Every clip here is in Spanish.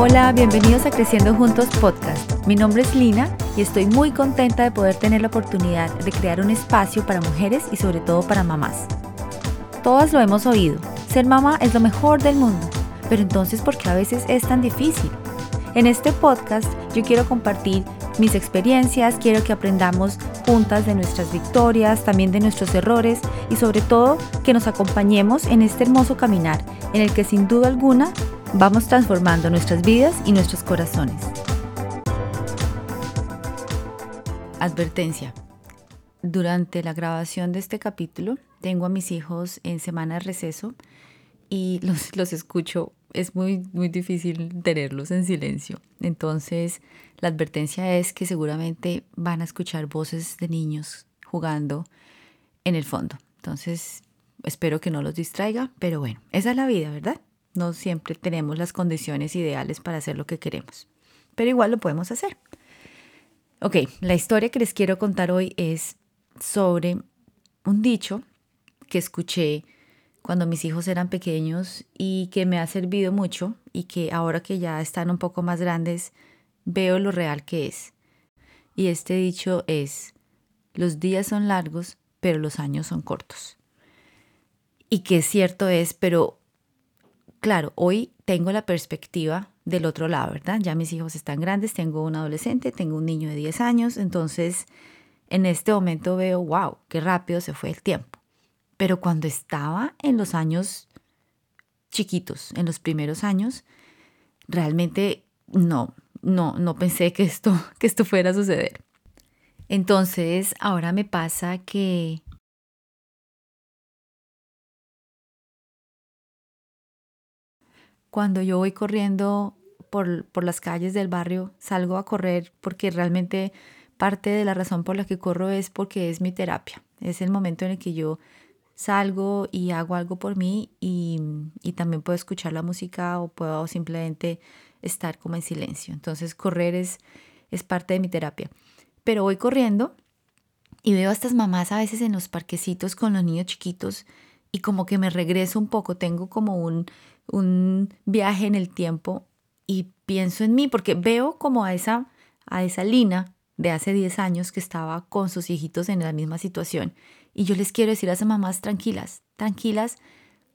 Hola, bienvenidos a Creciendo Juntos Podcast. Mi nombre es Lina y estoy muy contenta de poder tener la oportunidad de crear un espacio para mujeres y sobre todo para mamás. Todas lo hemos oído, ser mamá es lo mejor del mundo, pero entonces ¿por qué a veces es tan difícil? En este podcast yo quiero compartir mis experiencias, quiero que aprendamos juntas de nuestras victorias, también de nuestros errores y sobre todo que nos acompañemos en este hermoso caminar en el que sin duda alguna vamos transformando nuestras vidas y nuestros corazones. Advertencia. Durante la grabación de este capítulo tengo a mis hijos en semana de receso y los, los escucho. Es muy, muy difícil tenerlos en silencio. Entonces, la advertencia es que seguramente van a escuchar voces de niños jugando en el fondo. Entonces, espero que no los distraiga, pero bueno, esa es la vida, ¿verdad? No siempre tenemos las condiciones ideales para hacer lo que queremos, pero igual lo podemos hacer. Ok, la historia que les quiero contar hoy es sobre un dicho que escuché cuando mis hijos eran pequeños y que me ha servido mucho y que ahora que ya están un poco más grandes veo lo real que es. Y este dicho es, los días son largos, pero los años son cortos. Y que cierto es, pero claro, hoy tengo la perspectiva del otro lado, ¿verdad? Ya mis hijos están grandes, tengo un adolescente, tengo un niño de 10 años, entonces en este momento veo, wow, qué rápido se fue el tiempo. Pero cuando estaba en los años chiquitos, en los primeros años, realmente no, no, no pensé que esto, que esto fuera a suceder. Entonces, ahora me pasa que cuando yo voy corriendo por, por, las calles del barrio, salgo a correr porque realmente parte de la razón por la que corro es porque es mi terapia. Es el momento en el que yo salgo y hago algo por mí y, y también puedo escuchar la música o puedo simplemente estar como en silencio. Entonces correr es, es parte de mi terapia. Pero voy corriendo y veo a estas mamás a veces en los parquecitos con los niños chiquitos y como que me regreso un poco, tengo como un, un viaje en el tiempo y pienso en mí porque veo como a esa, a esa Lina de hace 10 años que estaba con sus hijitos en la misma situación. Y yo les quiero decir a esas mamás tranquilas, tranquilas,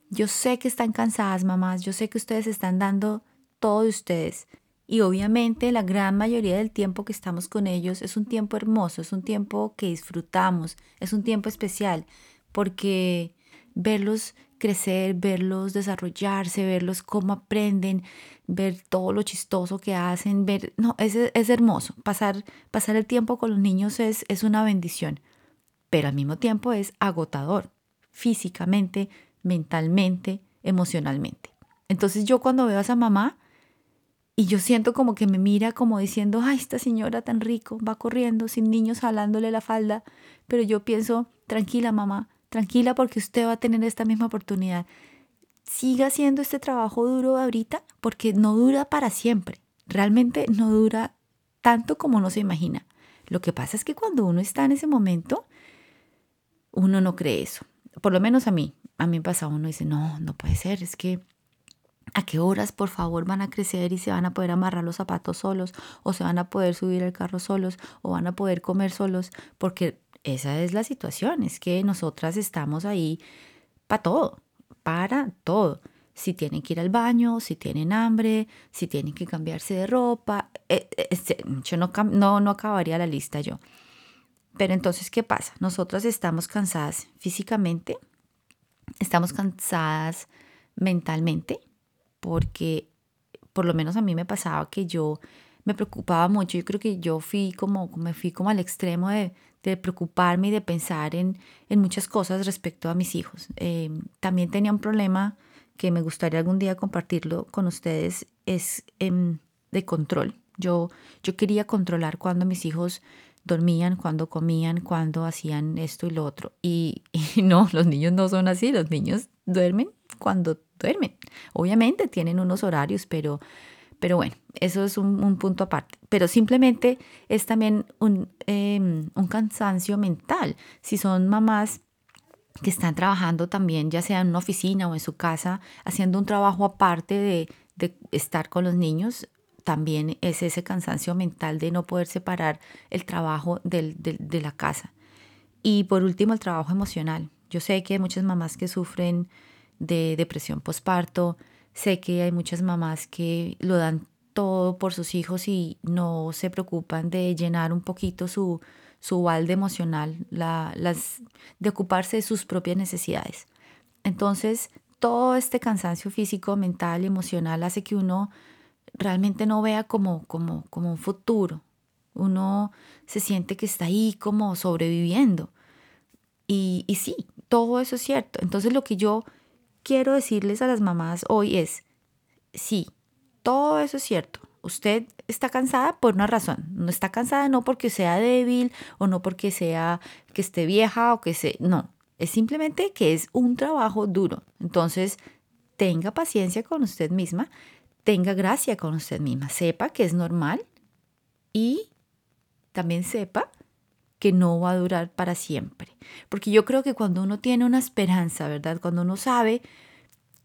yo sé que están cansadas mamás, yo sé que ustedes están dando todo de ustedes. Y obviamente la gran mayoría del tiempo que estamos con ellos es un tiempo hermoso, es un tiempo que disfrutamos, es un tiempo especial, porque verlos crecer, verlos desarrollarse, verlos cómo aprenden, ver todo lo chistoso que hacen, ver, no, es, es hermoso. Pasar, pasar el tiempo con los niños es, es una bendición, pero al mismo tiempo es agotador, físicamente, mentalmente, emocionalmente. Entonces yo cuando veo a esa mamá, y yo siento como que me mira como diciendo, ay, esta señora tan rico, va corriendo sin niños jalándole la falda. Pero yo pienso, tranquila mamá, tranquila porque usted va a tener esta misma oportunidad. Siga haciendo este trabajo duro ahorita porque no dura para siempre. Realmente no dura tanto como uno se imagina. Lo que pasa es que cuando uno está en ese momento, uno no cree eso. Por lo menos a mí. A mí me pasa, uno dice, no, no puede ser, es que ¿A qué horas, por favor, van a crecer y se van a poder amarrar los zapatos solos o se van a poder subir al carro solos o van a poder comer solos? Porque esa es la situación, es que nosotras estamos ahí para todo, para todo. Si tienen que ir al baño, si tienen hambre, si tienen que cambiarse de ropa. Eh, eh, este, yo no, no, no acabaría la lista yo. Pero entonces, ¿qué pasa? Nosotras estamos cansadas físicamente, estamos cansadas mentalmente, porque por lo menos a mí me pasaba que yo me preocupaba mucho. Yo creo que yo fui como, me fui como al extremo de, preocuparme y de pensar en, muchas cosas respecto a mis hijos. Eh, también tenía un problema que me gustaría algún día compartirlo con ustedes, es eh, de control. Yo, yo quería controlar cuando mis hijos dormían, cuando comían, cuando hacían esto y lo otro. Y no, los niños no son así, los niños duermen cuando duermen. Obviamente tienen unos horarios, pero, pero bueno, eso es un, punto aparte. Pero simplemente es también un, em, un cansancio mental. Si son mamás que están trabajando también, ya sea en una oficina o en su casa, haciendo un trabajo aparte de, de estar con los niños, también es ese cansancio mental de no poder separar el trabajo del, de la casa. Y por último, el trabajo emocional. Yo sé que hay muchas mamás que sufren de depresión postparto, sé que hay muchas mamás que lo dan todo por sus hijos y no se preocupan de llenar un poquito su, su balde emocional, la, las, de ocuparse de sus propias necesidades. Entonces, todo este cansancio físico, mental y emocional hace que uno realmente no vea como, como, como un futuro. Uno se siente que está ahí como sobreviviendo. Y, y sí, todo eso es cierto. Entonces lo que yo quiero decirles a las mamás hoy es, sí, todo eso es cierto. Usted está cansada por una razón. No está cansada no porque sea débil o no porque sea que esté vieja o que se... No, es simplemente que es un trabajo duro. Entonces, tenga paciencia con usted misma, tenga gracia con usted misma, sepa que es normal y también sepa que no va a durar para siempre. Porque yo creo que cuando uno tiene una esperanza, ¿verdad? Cuando uno sabe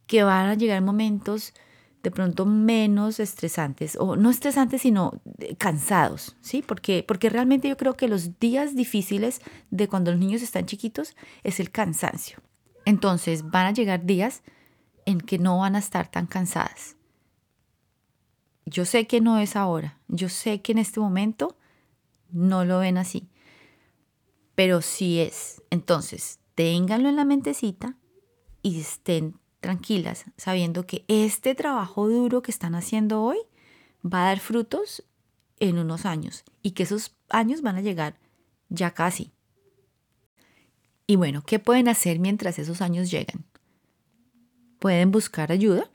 que van a llegar momentos de pronto menos estresantes, o no estresantes, sino cansados, ¿sí? Porque, porque realmente yo creo que los días difíciles de cuando los niños están chiquitos es el cansancio. Entonces van a llegar días en que no van a estar tan cansadas. Yo sé que no es ahora, yo sé que en este momento no lo ven así, pero sí es. Entonces, ténganlo en la mentecita y estén tranquilas, sabiendo que este trabajo duro que están haciendo hoy va a dar frutos en unos años y que esos años van a llegar ya casi. Y bueno, ¿qué pueden hacer mientras esos años llegan? Pueden buscar ayuda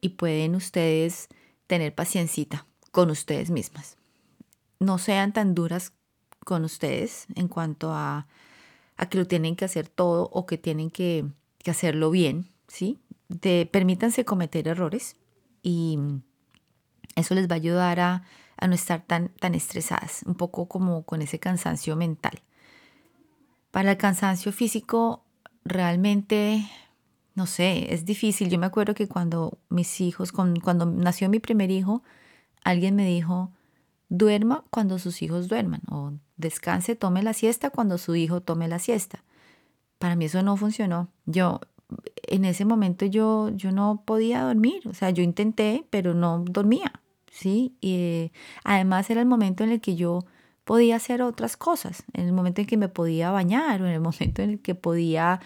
y pueden ustedes tener paciencia con ustedes mismas. No sean tan duras con ustedes en cuanto a, a que lo tienen que hacer todo o que tienen que, que hacerlo bien, ¿sí? De, permítanse cometer errores y eso les va a ayudar a, a no estar tan, tan estresadas, un poco como con ese cansancio mental. Para el cansancio físico, realmente, no sé, es difícil. Yo me acuerdo que cuando mis hijos, cuando nació mi primer hijo, alguien me dijo, duerma cuando sus hijos duerman o descanse, tome la siesta cuando su hijo tome la siesta. Para mí eso no funcionó. Yo en ese momento yo yo no podía dormir, o sea, yo intenté, pero no dormía, ¿sí? Y además era el momento en el que yo podía hacer otras cosas, en el momento en que me podía bañar o en el momento en el que podía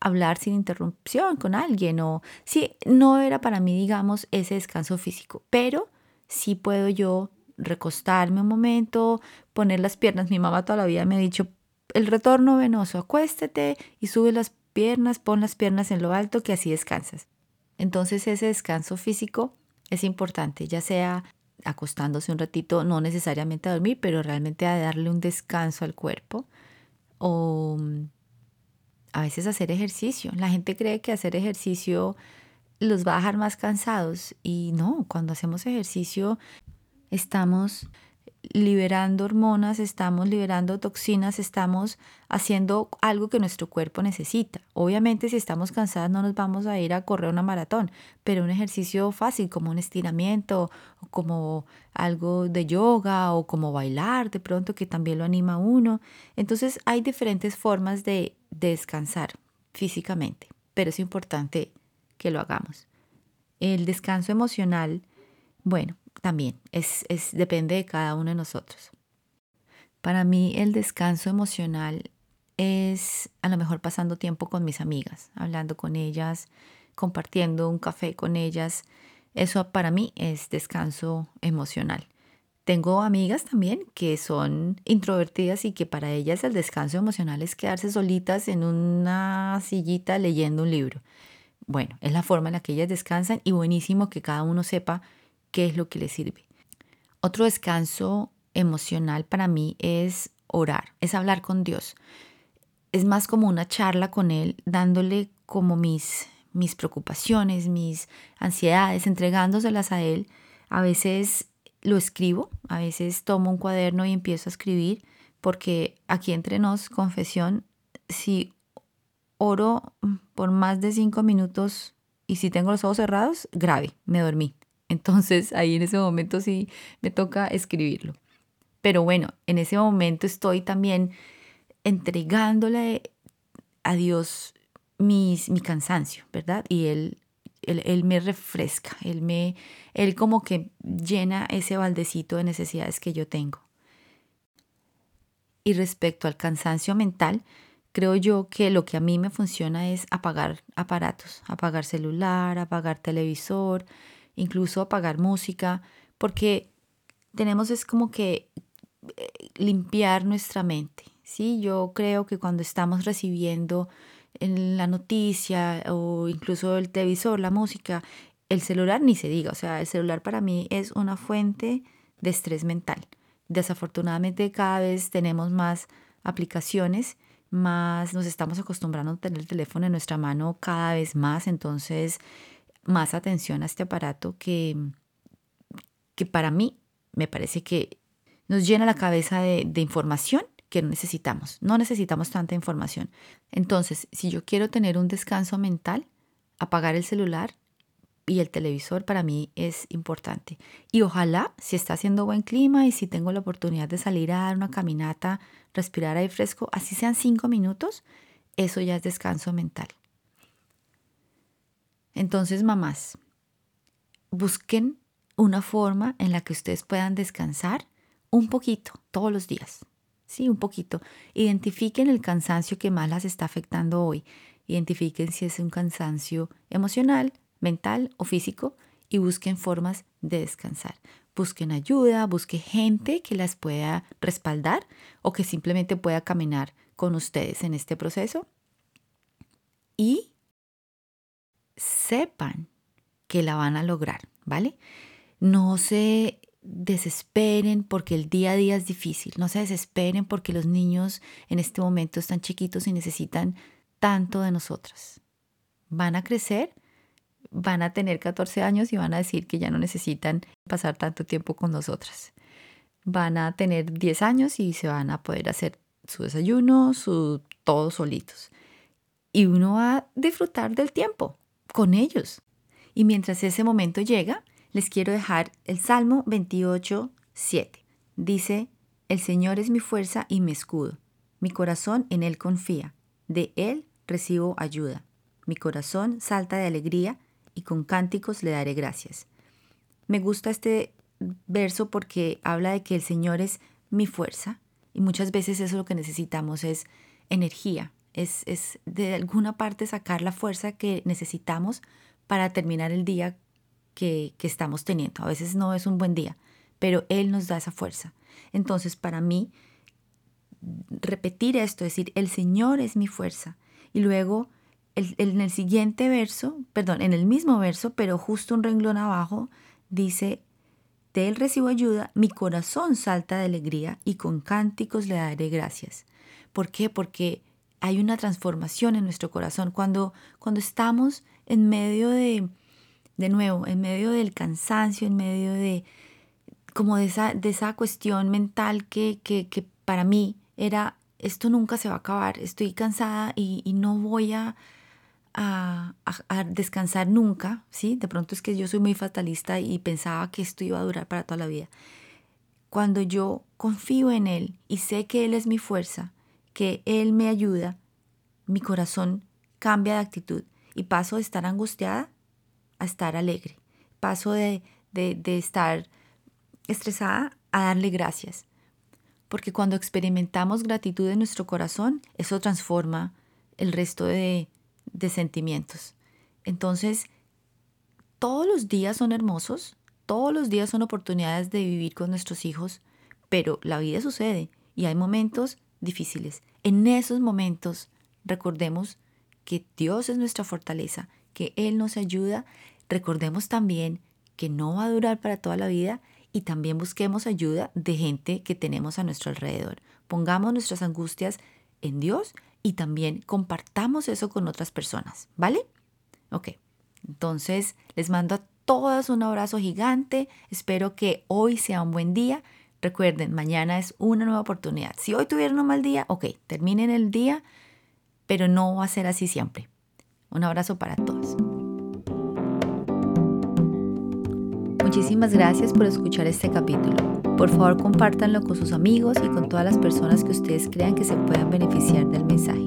hablar sin interrupción con alguien o sí, no era para mí, digamos, ese descanso físico, pero sí puedo yo recostarme un momento, poner las piernas. Mi mamá toda la vida me ha dicho, el retorno venoso, acuéstate y sube las piernas, pon las piernas en lo alto, que así descansas. Entonces ese descanso físico es importante, ya sea acostándose un ratito, no necesariamente a dormir, pero realmente a darle un descanso al cuerpo o mm, a veces hacer ejercicio. La gente cree que hacer ejercicio los va a dejar más cansados y no, cuando hacemos ejercicio estamos liberando hormonas, estamos liberando toxinas, estamos haciendo algo que nuestro cuerpo necesita. Obviamente si estamos cansadas no nos vamos a ir a correr una maratón, pero un ejercicio fácil como un estiramiento como algo de yoga o como bailar de pronto que también lo anima uno. Entonces hay diferentes formas de descansar físicamente, pero es importante que lo hagamos. El descanso emocional, bueno, también es, es, depende de cada uno de nosotros. Para mí el descanso emocional es a lo mejor pasando tiempo con mis amigas, hablando con ellas, compartiendo un café con ellas. Eso para mí es descanso emocional. Tengo amigas también que son introvertidas y que para ellas el descanso emocional es quedarse solitas en una sillita leyendo un libro. Bueno, es la forma en la que ellas descansan y buenísimo que cada uno sepa qué es lo que le sirve. Otro descanso emocional para mí es orar, es hablar con Dios. Es más como una charla con Él, dándole como mis, mis preocupaciones, mis ansiedades, entregándoselas a Él. A veces lo escribo, a veces tomo un cuaderno y empiezo a escribir, porque aquí entre nos, confesión, si oro por más de cinco minutos y si tengo los ojos cerrados, grave, me dormí Entonces ahí en ese momento sí me toca escribirlo. Pero bueno, en ese momento estoy también entregándole a Dios mi cansancio, ¿verdad? Y él, él, me refresca, él, me, él como que llena ese baldecito de necesidades que yo tengo. Y respecto al cansancio mental, creo yo que lo que a mí me funciona es apagar aparatos, apagar celular, apagar televisor, incluso apagar música, porque tenemos es como que eh, limpiar nuestra mente. ¿sí? Yo creo que cuando estamos recibiendo en la noticia o incluso el televisor, la música, el celular ni se diga, o sea, el celular para mí es una fuente de estrés mental. Desafortunadamente cada vez tenemos más aplicaciones, más nos estamos acostumbrando a tener el teléfono en nuestra mano cada vez más, entonces más atención a este aparato que, que para mí me parece que nos llena la cabeza de, de información que no necesitamos. No necesitamos tanta información. Entonces, si yo quiero tener un descanso mental, apagar el celular y el televisor para mí es importante. Y ojalá, si está haciendo buen clima y si tengo la oportunidad de salir a dar una caminata, respirar aire fresco, así sean cinco minutos, eso ya es descanso mental. Entonces, mamás, busquen una forma en la que ustedes puedan descansar un poquito todos los días. Sí, un poquito. Identifiquen el cansancio que más las está afectando hoy. Identifiquen si es un cansancio emocional, mental o físico y busquen formas de descansar. Busquen ayuda, busquen gente que las pueda respaldar o que simplemente pueda caminar con ustedes en este proceso. Y sepan que la van a lograr, ¿vale? No se desesperen porque el día a día es difícil, no se desesperen porque los niños en este momento están chiquitos y necesitan tanto de nosotras. Van a crecer, van a tener 14 años y van a decir que ya no necesitan pasar tanto tiempo con nosotras. Van a tener 10 años y se van a poder hacer su desayuno, su todos solitos. Y uno va a disfrutar del tiempo con ellos. Y mientras ese momento llega, les quiero dejar el Salmo 28, 7. Dice, El Señor es mi fuerza y mi escudo. Mi corazón en Él confía. De Él recibo ayuda. Mi corazón salta de alegría y con cánticos le daré gracias. Me gusta este verso porque habla de que el Señor es mi fuerza y muchas veces eso lo que necesitamos es energía, es, es de alguna parte sacar la fuerza que necesitamos para terminar el día que, estamos teniendo. A veces no es un buen día, pero Él nos da esa fuerza. Entonces, para mí, repetir esto, decir, el Señor es mi fuerza. Y luego, en el siguiente verso, perdón, en el mismo verso, pero justo un renglón abajo, dice, de Él recibo ayuda, mi corazón salta de alegría y con cánticos le daré gracias. ¿Por qué? Porque hay una transformación en nuestro corazón. Cuando, cuando estamos en medio de, de nuevo, en medio del cansancio, en medio de como de esa, de esa cuestión mental que, que, que, para mí era, esto nunca se va a acabar, estoy cansada y, no voy a, a, a, descansar nunca, ¿sí? De pronto es que yo soy muy fatalista y pensaba que esto iba a durar para toda la vida. Cuando yo confío en Él y sé que Él es mi fuerza, que Él me ayuda, mi corazón cambia de actitud y paso de estar angustiada a estar alegre. Paso de, de, estar estresada a darle gracias. Porque cuando experimentamos gratitud en nuestro corazón, eso transforma el resto de, de sentimientos. Entonces, todos los días son hermosos, todos los días son oportunidades de vivir con nuestros hijos, pero la vida sucede y hay momentos difíciles. En esos momentos recordemos que Dios es nuestra fortaleza, que Él nos ayuda Recordemos también que no va a durar para toda la vida y también busquemos ayuda de gente que tenemos a nuestro alrededor. Pongamos nuestras angustias en Dios y también compartamos eso con otras personas, ¿vale? Ok, entonces les mando a todas un abrazo gigante, espero que hoy sea un buen día. Recuerden, mañana es una nueva oportunidad. Si hoy tuvieron un mal día, ok, terminen el día, pero no va a ser así siempre. Un abrazo para todos. Muchísimas gracias por escuchar este capítulo. Por favor, compártanlo con sus amigos y con todas las personas que ustedes crean que se puedan beneficiar del mensaje.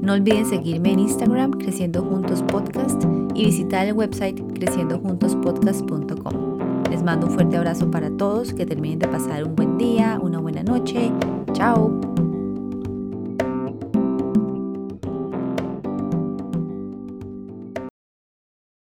No olviden seguirme en Instagram Creciendo Juntos Podcast y visitar el website creciendojuntospodcast.com. Mando un fuerte abrazo para todos, que terminen de pasar un buen día, una buena noche. Chao.